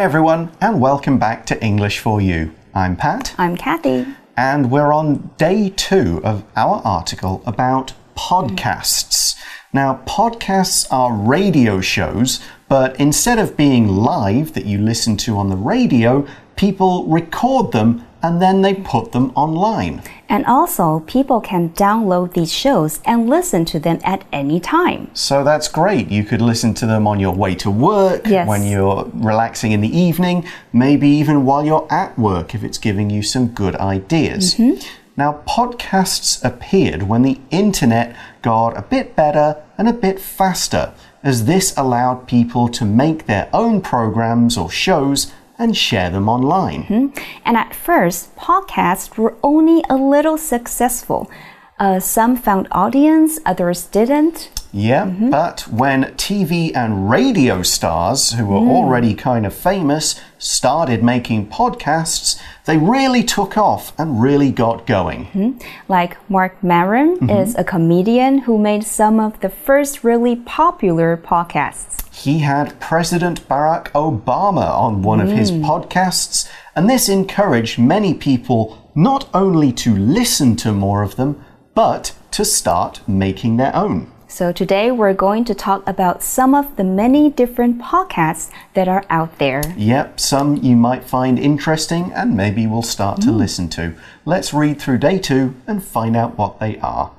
Hi, everyone, and welcome back to English for You. I'm Pat. I'm Kathy. And we're on day two of our article about podcasts. Now, podcasts are radio shows, but instead of being live that you listen to on the radio, people record them and then they put them online. And also, people can download these shows and listen to them at any time. So that's great. You could listen to them on your way to work, Yes. when you're relaxing in the evening, maybe even while you're at work if it's giving you some good ideas. Mm-hmm. Now, podcasts appeared when the internet got a bit better and a bit faster, as this allowed people to make their own programs or shows and share them online. Hmm? And at first, podcasts were only a little successful. Uh, some found audience, others didn't. Yeah, mm-hmm. but when TV and radio stars, who were hmm. already kind of famous, started making podcasts, they really took off and really got going. Hmm? Like Marc Maron mm-hmm. is a comedian who made some of the first really popular podcasts. He had President Barack Obama on one of his hmm. podcasts, and this encouraged many people not only to listen to more of them, but to start making their own. So today we're going to talk about some of the many different podcasts that are out there. Yep, some you might find interesting and maybe we'll start to hmm. listen to. Let's read through day two and find out what they are.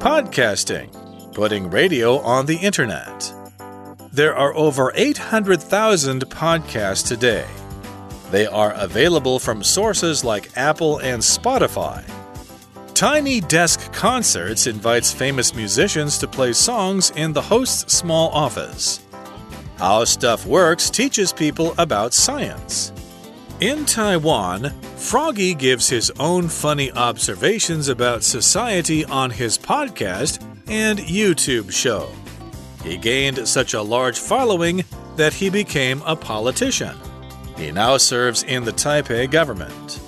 Podcasting, putting radio on the internet. There are over 800,000 podcasts today. They are available from sources like Apple and Spotify. Tiny Desk Concerts invites famous musicians to play songs in the host's small office. How Stuff Works teaches people about science. In Taiwan, Froggy gives his own funny observations about society on his podcast and YouTube show. He gained such a large following that he became a politician. He now serves in the Taipei government.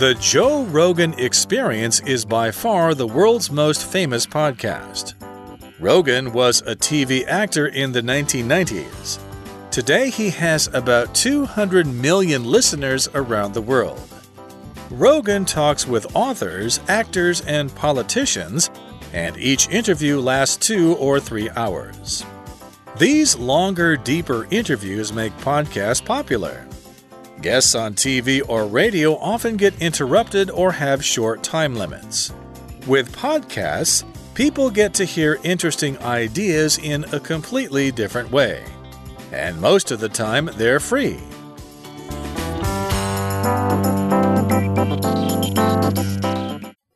The Joe Rogan Experience is by far the world's most famous podcast. Rogan was a TV actor in the 1990s. Today, he has about 200 million listeners around the world. Rogan talks with authors, actors, and politicians, and each interview lasts two or three hours. These longer, deeper interviews make podcasts popular. Guests on TV or radio often get interrupted or have short time limits. With podcasts, people get to hear interesting ideas in a completely different way. And most of the time, they're free.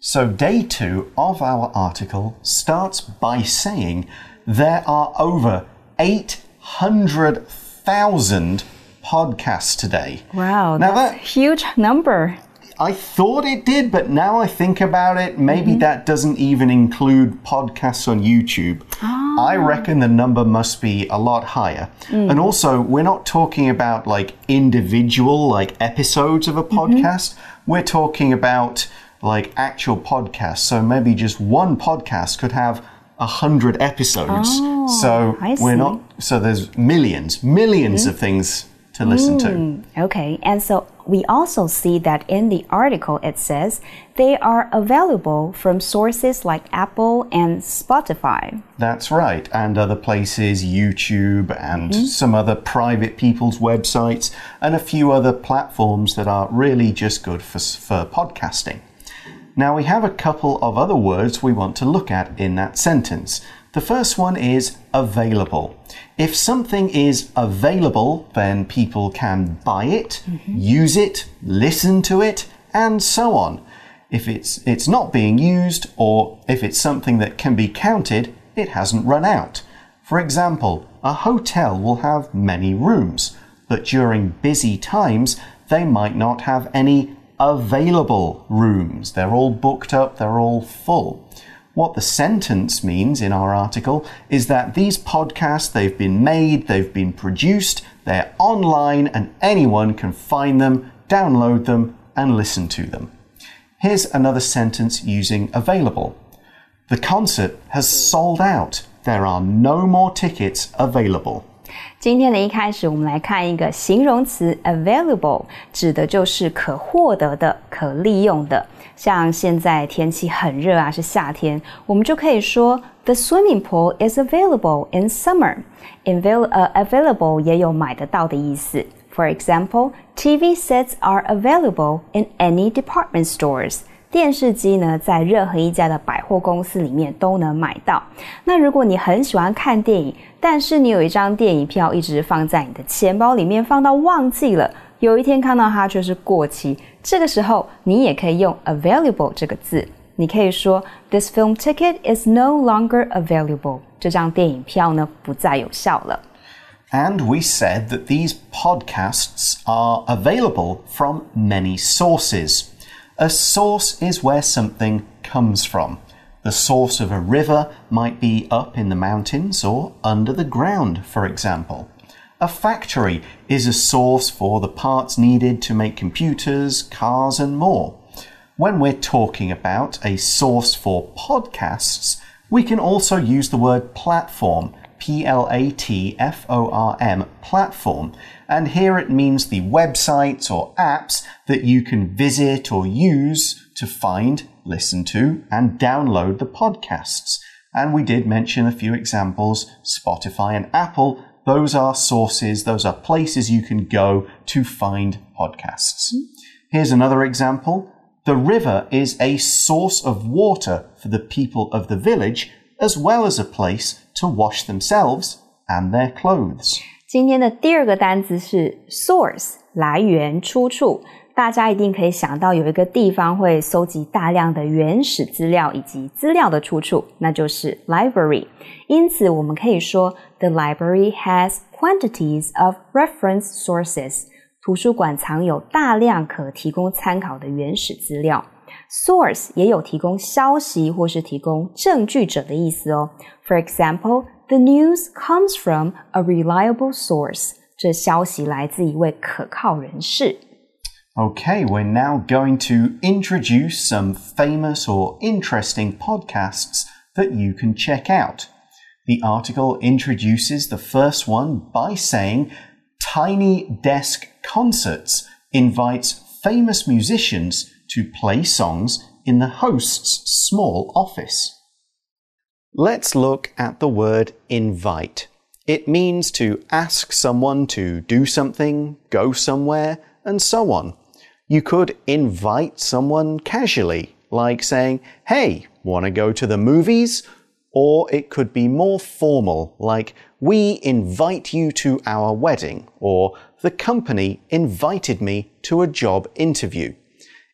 So, day two of our article starts by saying there are over 800,000 podcasts today. Wow, Now that's that- a huge number. I thought it did, but now I think about it, maybe mm-hmm. that doesn't even include podcasts on YouTube. Ah. I reckon the number must be a lot higher. Mm. And also, we're not talking about like individual like episodes of a mm-hmm. podcast. We're talking about like actual podcasts. So maybe just one podcast could have a hundred episodes. Oh, so I we're not so there's millions, 1000000s mm-hmm. of things to listen to. Mm, okay, and so we also see that in the article it says they are available from sources like Apple and Spotify. That's right, and other places, YouTube and mm-hmm. some other private people's websites, and a few other platforms that are really just good for, for podcasting. Now, we have a couple of other words we want to look at in that sentence. The first one is available. If something is available, then people can buy it, mm-hmm. use it, listen to it, and so on. If it's, it's not being used, or if it's something that can be counted, it hasn't run out. For example, a hotel will have many rooms, but during busy times, they might not have any available rooms. They're all booked up, they're all full. What the sentence means in our article is that these podcasts, they've been made, they've been produced, they're online, and anyone can find them, download them, and listen to them. Here's another sentence using available. The concert has sold out. There are no more tickets available. 今天的一开始，我们来看一个形容词 available，指的就是可获得的、可利用的。像现在天气很热啊，是夏天，我们就可以说 The swimming pool is available in summer. Avail 呃 available 也有买得到的意思。For example, TV sets are available in any department stores. 电视机呢，在任何一家的百货公司里面都能买到。那如果你很喜欢看电影，但是你有一张电影票一直放在你的钱包里面，放到忘记了，有一天看到它却是过期，这个时候你也可以用 available 这个字，你可以说 This film ticket is no longer available。这张电影票呢，不再有效了。And we said that these podcasts are available from many sources. A source is where something comes from. The source of a river might be up in the mountains or under the ground, for example. A factory is a source for the parts needed to make computers, cars, and more. When we're talking about a source for podcasts, we can also use the word platform P L A T F O R M, platform. And here it means the websites or apps that you can visit or use to find, listen to, and download the podcasts. And we did mention a few examples Spotify and Apple. Those are sources, those are places you can go to find podcasts. Here's another example. The river is a source of water for the people of the village, as well as a place to wash themselves and their clothes. 今天的第二个单词是 source，来源、出处。大家一定可以想到有一个地方会搜集大量的原始资料以及资料的出处，那就是 library。因此，我们可以说 the library has quantities of reference sources。图书馆藏有大量可提供参考的原始资料。 Source 也有提供消息或是提供证据者的意思哦。For example, the news comes from a reliable source. 这消息来自一位可靠人士。Okay, we're now going to introduce some famous or interesting podcasts that you can check out. The article introduces the first one by saying Tiny Desk Concerts invites famous musicians to play songs in the host's small office. Let's look at the word invite. It means to ask someone to do something, go somewhere, and so on. You could invite someone casually, like saying, Hey, want to go to the movies? Or it could be more formal, like, We invite you to our wedding, or The company invited me to a job interview.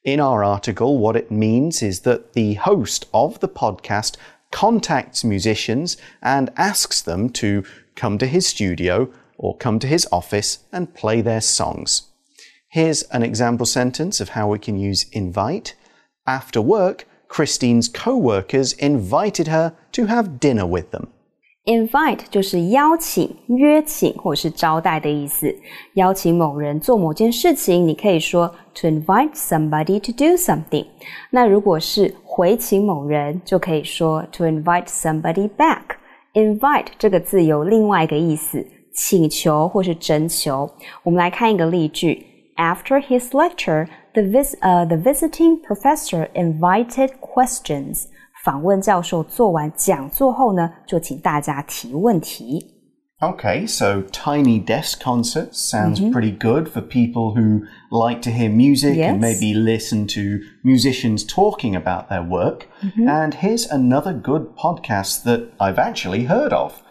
In our article, what it means is that the host of the podcast contacts musicians and asks them to come to his studio or come to his office and play their songs. Here's an example sentence of how we can use invite. After work, Christine's co workers invited her to have dinner with them Invite 就是邀请、约请或是招待的意思。邀请某人做某件事情，你可以说 to invite somebody to do something。那如果是回请某人，就可以说 to invite somebody back。Invite 这个字有另外一个意思，请求或是征求。我们来看一个例句：After his lecture, the vis 呃 the visiting professor invited questions. 访问教授做完讲座后呢，就请大家提问题。Okay, so tiny desk concerts sounds mm -hmm. pretty good for people who like to hear music yes. and maybe listen to musicians talking about their work. Mm -hmm. And here's another good podcast that I've actually heard of.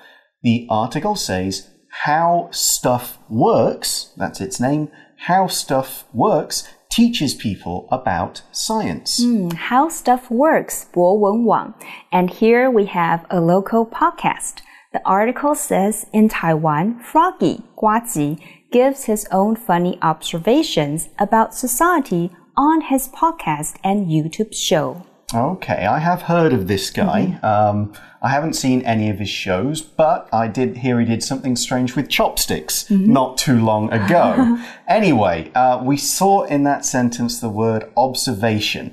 The article says How Stuff Works, that's its name, How Stuff Works teaches people about science. Mm, how stuff works, 博文网. And here we have a local podcast. The article says in Taiwan, Froggy, Guaji, gives his own funny observations about society on his podcast and YouTube show. Okay, I have heard of this guy. Mm -hmm. um, I haven't seen any of his shows, but I did hear he did something strange with chopsticks mm -hmm. not too long ago. anyway, uh, we saw in that sentence the word observation.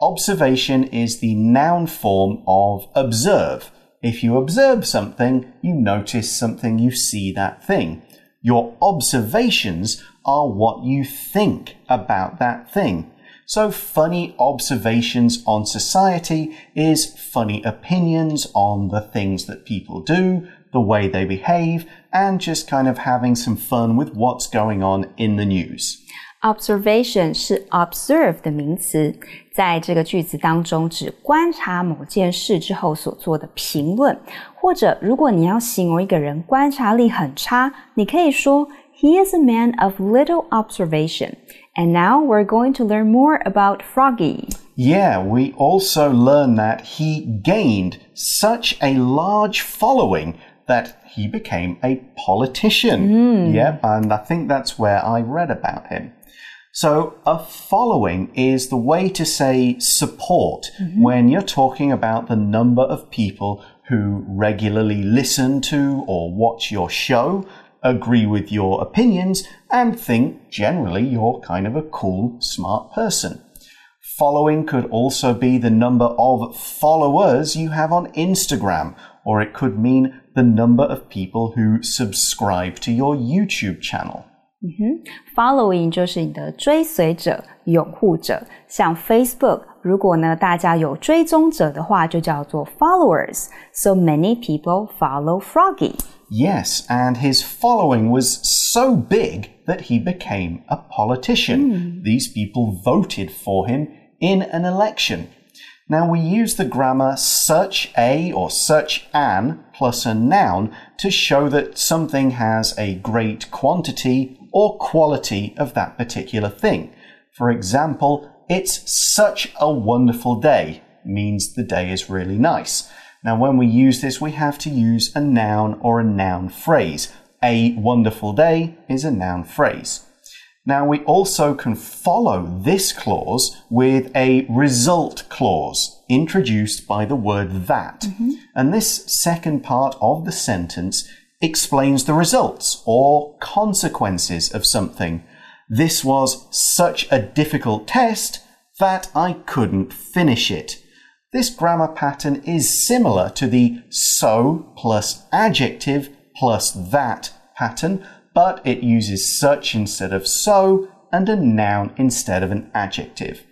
Observation is the noun form of observe. If you observe something, you notice something, you see that thing. Your observations are what you think about that thing. So, funny observations on society is funny opinions on the things that people do, the way they behave, and just kind of having some fun with what's going on in the news. Observation 是 observe 的名词，在这个句子当中指观察某件事之后所做的评论，或者如果你要形容一个人观察力很差，你可以说 He is a man of little observation. And now we're going to learn more about Froggy. Yeah, we also learn that he gained such a large following that he became a politician. Mm. Yep, and I think that's where I read about him. So, a following is the way to say support mm -hmm. when you're talking about the number of people who regularly listen to or watch your show, agree with your opinions, and think generally you're kind of a cool, smart person. Following could also be the number of followers you have on Instagram, or it could mean the number of people who subscribe to your YouTube channel. 嗯哼，following 就是你的追随者、拥护者。像 Facebook，如果呢大家有追踪者的话，就叫做 followers。So many people follow Froggy. Yes, and his following was so big that he became a politician. Mm. These people voted for him in an election. Now we use the grammar such a or such an plus a noun to show that something has a great quantity or quality of that particular thing. For example, it's such a wonderful day means the day is really nice. Now, when we use this, we have to use a noun or a noun phrase. A wonderful day is a noun phrase. Now, we also can follow this clause with a result clause introduced by the word that. Mm -hmm. And this second part of the sentence explains the results or consequences of something. This was such a difficult test that I couldn't finish it. This grammar pattern is similar to the so plus adjective plus that pattern but it uses such instead of so and a noun instead of an adjective.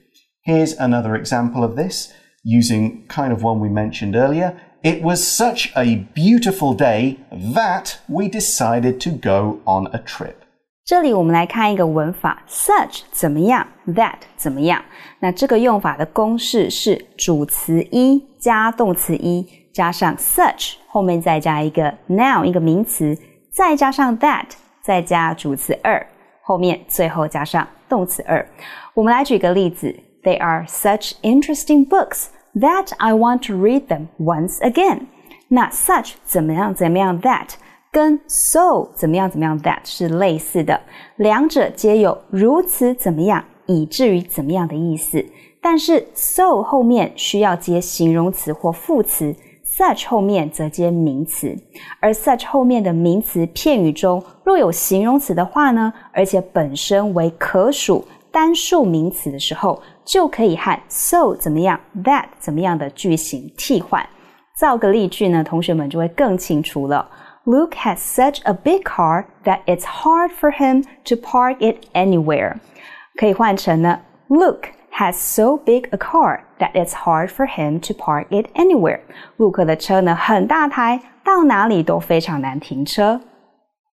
Here's another example of this using kind of one we mentioned earlier. It was such a beautiful day that we decided to go on a trip. 这里我们来看一个文法，such 怎么样，that 怎么样。那这个用法的公式是主词一加动词一加上 such，后面再加一个 noun 一个名词，再加上 that 再加主词二，后面最后加上动词二。我们来举个例子：They are such interesting books That I want to read them once again。那 such 怎么样怎么样 that 跟 so 怎么样怎么样 that 是类似的，两者皆有如此怎么样以至于怎么样的意思。但是 so 后面需要接形容词或副词。such 后面则接名词，而 such 后面的名词片语中若有形容词的话呢，而且本身为可数单数名词的时候，就可以和 so 怎么样，that 怎么样的句型替换。造个例句呢，同学们就会更清楚了。Luke has such a big car that it's hard for him to park it anywhere。可以换成呢，Luke。has so big a car that it's hard for him to park it anywhere. 陆克的车呢很大台，到哪里都非常难停车。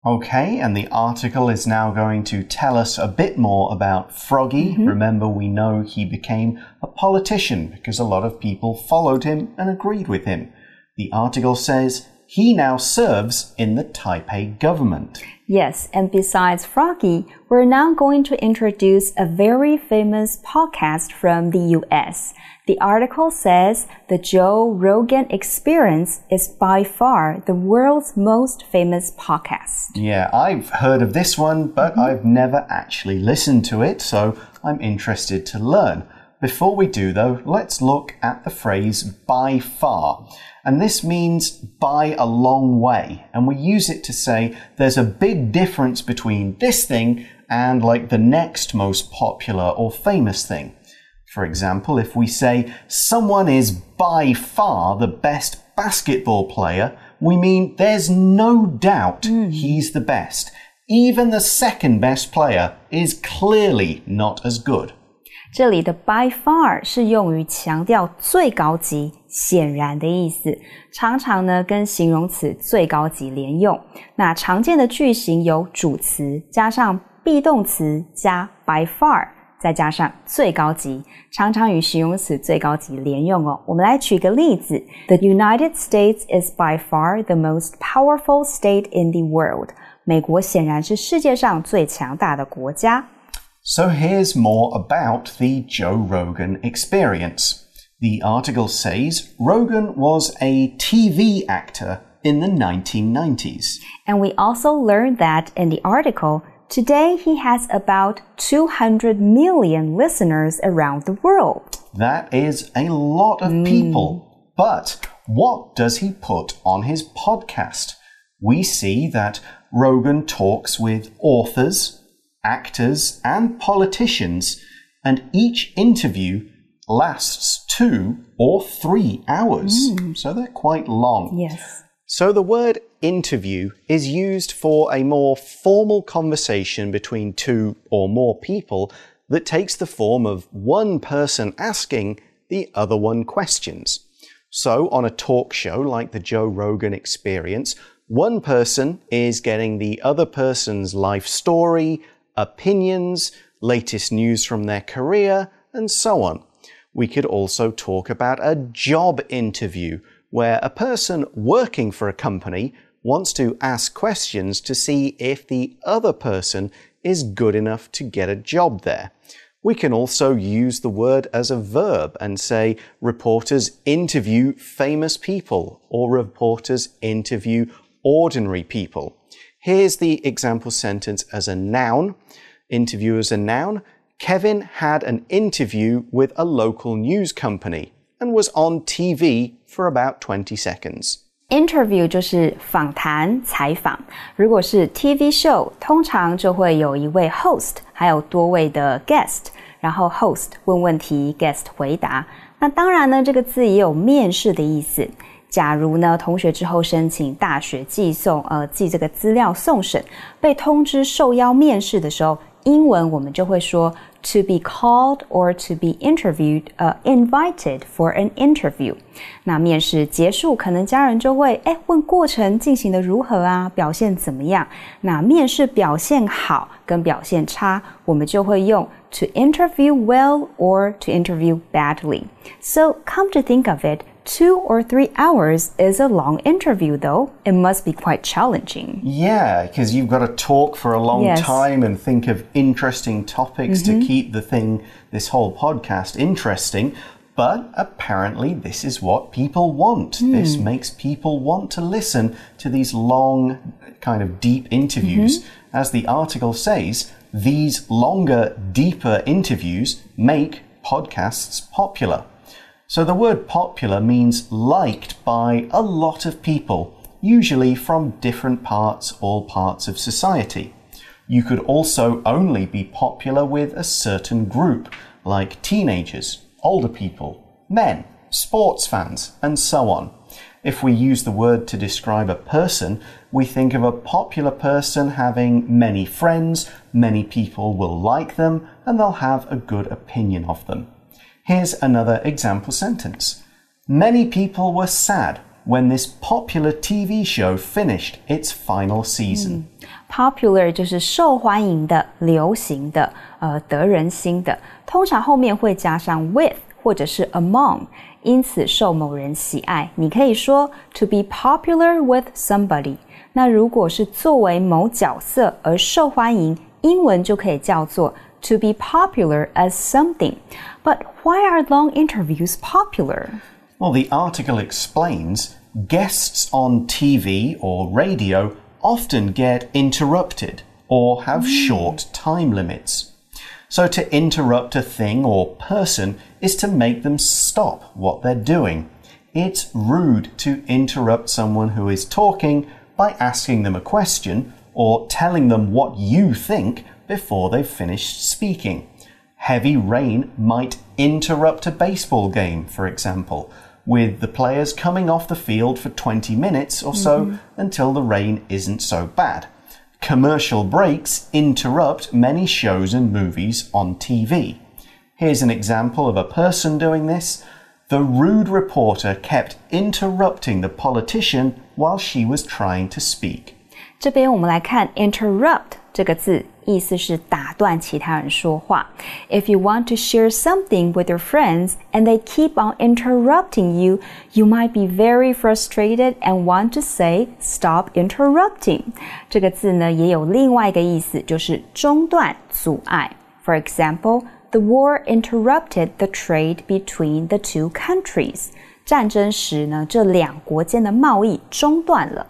Okay, and the article is now going to tell us a bit more about Froggy. Mm -hmm. Remember, we know he became a politician because a lot of people followed him and agreed with him. The article says he now serves in the Taipei government. Yes, and besides Froggy, we're now going to introduce a very famous podcast from the US. The article says the Joe Rogan Experience is by far the world's most famous podcast. Yeah, I've heard of this one, but mm -hmm. I've never actually listened to it, so I'm interested to learn. Before we do, though, let's look at the phrase by far. And this means by a long way. And we use it to say there's a big difference between this thing and like the next most popular or famous thing. For example, if we say someone is by far the best basketball player, we mean there's no doubt hmm. he's the best. Even the second best player is clearly not as good. 这里的 by far 是用于强调最高级、显然的意思，常常呢跟形容词最高级连用。那常见的句型有主词加上 be 动词加 by far，再加上最高级，常常与形容词最高级连用哦。我们来举个例子：The United States is by far the most powerful state in the world。美国显然是世界上最强大的国家。So here's more about the Joe Rogan experience. The article says Rogan was a TV actor in the 1990s. And we also learned that in the article, today he has about 200 million listeners around the world. That is a lot of people. Hmm. But what does he put on his podcast? We see that Rogan talks with authors, actors, and politicians, and each interview lasts two or three hours. Mm. So they're quite long. Yes. So the word interview is used for a more formal conversation between two or more people that takes the form of one person asking the other one questions. So on a talk show like the Joe Rogan experience, one person is getting the other person's life story, opinions, latest news from their career, and so on. We could also talk about a job interview where a person working for a company wants to ask questions to see if the other person is good enough to get a job there. We can also use the word as a verb and say reporters interview famous people or reporters interview ordinary people. Here's the example sentence as a noun. Interview as a noun. Kevin had an interview with a local news company and was on TV for about 20 seconds. Interview 就是访谈、采访。如果是 TV show，通常就会有一位 host，还有多位的 guest，然后 host 问问题，guest 回答。那当然呢，这个字也有面试的意思。 假如呢，同学之后申请大学寄送，呃，寄这个资料送审，被通知受邀面试的时候，英文我们就会说 to be called or to be interviewed，呃、，invited for an interview。那面试结束，可能家人就会哎问过程进行的如何啊，表现怎么样？那面试表现好跟表现差，我们就会用 to interview well or to interview badly。So come to think of it。Two or three hours is a long interview, though. It must be quite challenging. Yeah, because you've got to talk for a long Yes. time and think of interesting topics to mm-hmm. keep the thing, this whole podcast, interesting. But apparently, this is what people want. Hmm. This makes people want to listen to these long, kind of deep interviews. Mm-hmm. As the article says, these longer, deeper interviews make podcasts popular. So the word popular means liked by a lot of people, usually from different parts or parts of society. You could also only be popular with a certain group, like teenagers, older people, men, sports fans, and so on. If we use the word to describe a person, we think of a popular person having many friends, many people will like them, and they'll have a good opinion of them. Here's another example sentence. Many people were sad when this popular TV show finished its final season. Popular 就是受欢迎的、流行的、呃得人心的，通常后面会加上 with 或者是 among，因此受某人喜爱。你可以说 to be popular with somebody。那如果是作为某角色而受欢迎，英文就可以叫做 to be popular as something. But why are long interviews popular? Well, the article explains guests on TV or radio often get interrupted or have mm. short time limits. So, to interrupt a thing or person is to make them stop what they're doing. It's rude to interrupt someone who is talking by asking them a question or telling them what you think before they've finished speaking. Heavy rain might interrupt a baseball game, for example, with the players coming off the field for 20 minutes or so mm -hmm. until the rain isn't so bad. Commercial breaks interrupt many shows and movies on TV. Here's an example of a person doing this. The rude reporter kept interrupting the politician while she was trying to speak. 这边我们来看 interrupt 这个字，意思是打断其他人说话。If you want to share something with your friends and they keep on interrupting you, you might be very frustrated and want to say stop interrupting。这个字呢，也有另外一个意思，就是中断、阻碍。For example, the war interrupted the trade between the two countries。战争时呢，这两国间的贸易中断了。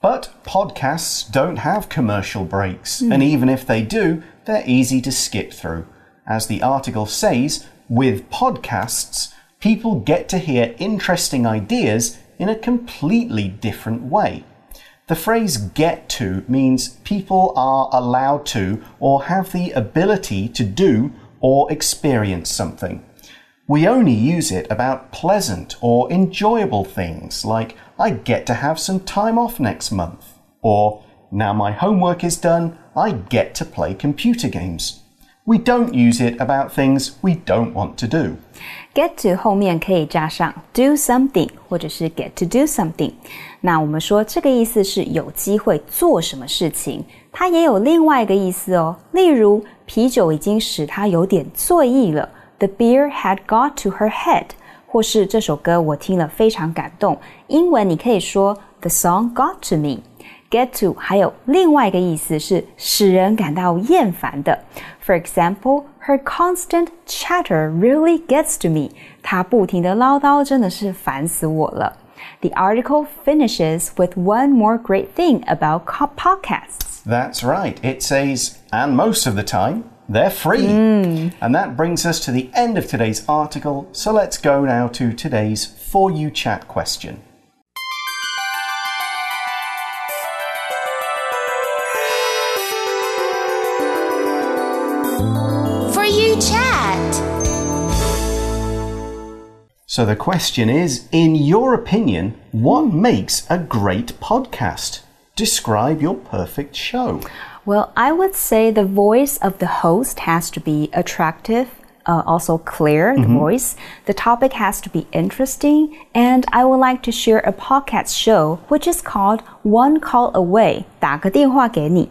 But podcasts don't have commercial breaks, mm. and even if they do, they're easy to skip through. As the article says, with podcasts, people get to hear interesting ideas in a completely different way. The phrase get to means people are allowed to or have the ability to do or experience something. We only use it about pleasant or enjoyable things like, I get to have some time off next month, or now my homework is done, I get to play computer games. We don't use it about things we don't want to do. Get to 后面可以加上 do something 或者是 get to do something。那我们说这个意思是有机会做什么事情，它也有另外一个意思哦。例如，啤酒已经使他有点醉意了。the beer had got to her head， 或是这首歌我听了非常感动。英文你可以说 The song got to me。Get to 还有另外一个意思是使人感到厌烦的。For example, her constant chatter really gets to me。她不停的唠叨真的是烦死我了。The article finishes with one more great thing about podcasts. That's right. It says, and most of the time, they're free. Mm. And that brings us to the end of today's article. So let's go now to today's For You Chat question. For You Chat. So the question is In your opinion, what makes a great podcast? Describe your perfect show. Well, I would say the voice of the host has to be attractive, uh, also clear, the mm -hmm. voice. The topic has to be interesting, and I would like to share a podcast show which is called One Call Away. 打个电话给你.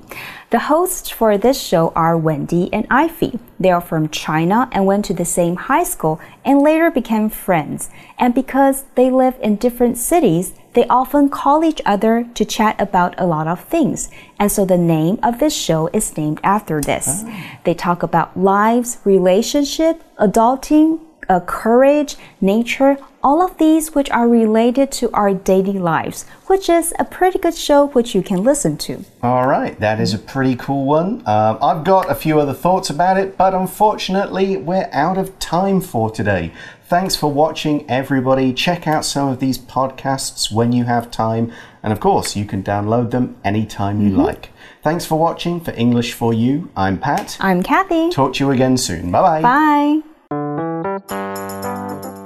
The hosts for this show are Wendy and Ivy. They are from China and went to the same high school and later became friends. And because they live in different cities, they often call each other to chat about a lot of things. And so the name of this show is named after this. Oh. They talk about lives, relationship, adulting, uh, courage, nature, all of these which are related to our daily lives, which is a pretty good show which you can listen to. All right, that is a pretty cool one. Um, I've got a few other thoughts about it, but unfortunately, we're out of time for today. Thanks for watching, everybody. Check out some of these podcasts when you have time, and of course, you can download them anytime you mm -hmm. like. Thanks for watching for English for You. I'm Pat. I'm Kathy. Talk to you again soon. Bye bye. Bye.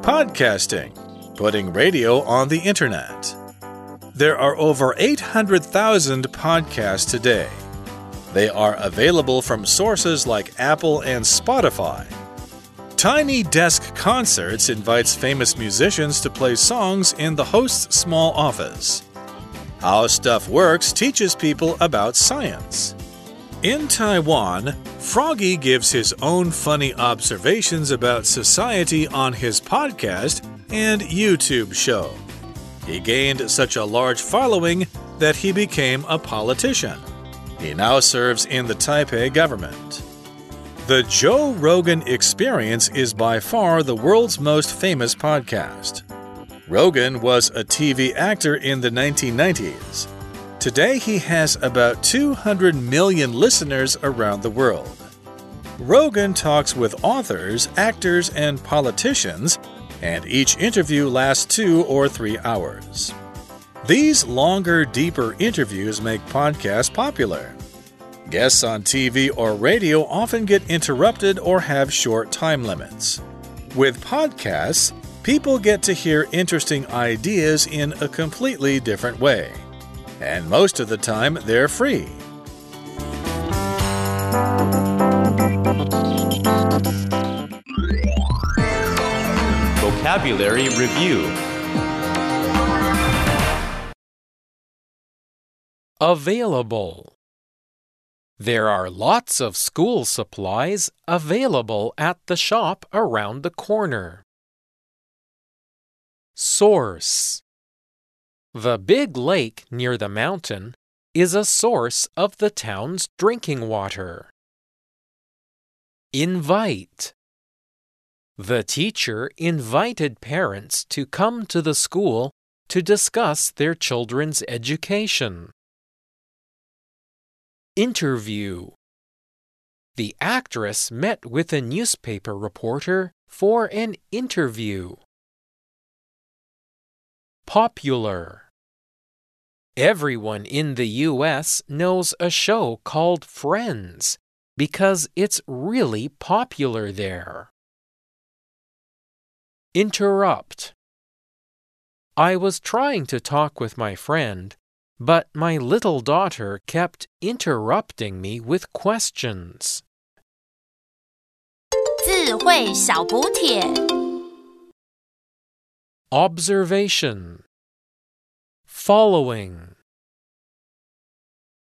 Podcasting, putting radio on the internet. There are over 800,000 podcasts today. They are available from sources like Apple and Spotify. Tiny Desk Concerts invites famous musicians to play songs in the host's small office. How Stuff Works teaches people about science. In Taiwan, Froggy gives his own funny observations about society on his podcast and YouTube show. He gained such a large following that he became a politician. He now serves in the Taipei government. The Joe Rogan Experience is by far the world's most famous podcast. Rogan was a TV actor in the 1990s. Today, he has about 200 million listeners around the world. Rogan talks with authors, actors, and politicians, and each interview lasts two or three hours. These longer, deeper interviews make podcasts popular. Guests on TV or radio often get interrupted or have short time limits. With podcasts, people get to hear interesting ideas in a completely different way. And most of the time, they're free. Vocabulary Review Available. There are lots of school supplies available at the shop around the corner. Source The big lake near the mountain is a source of the town's drinking water. Invite The teacher invited parents to come to the school to discuss their children's education. Interview The actress met with a newspaper reporter for an interview. Popular Everyone in the U.S. knows a show called Friends because it's really popular there. Interrupt I was trying to talk with my friend, but my little daughter kept interrupting me with questions. 智慧小补帖。 Observation Following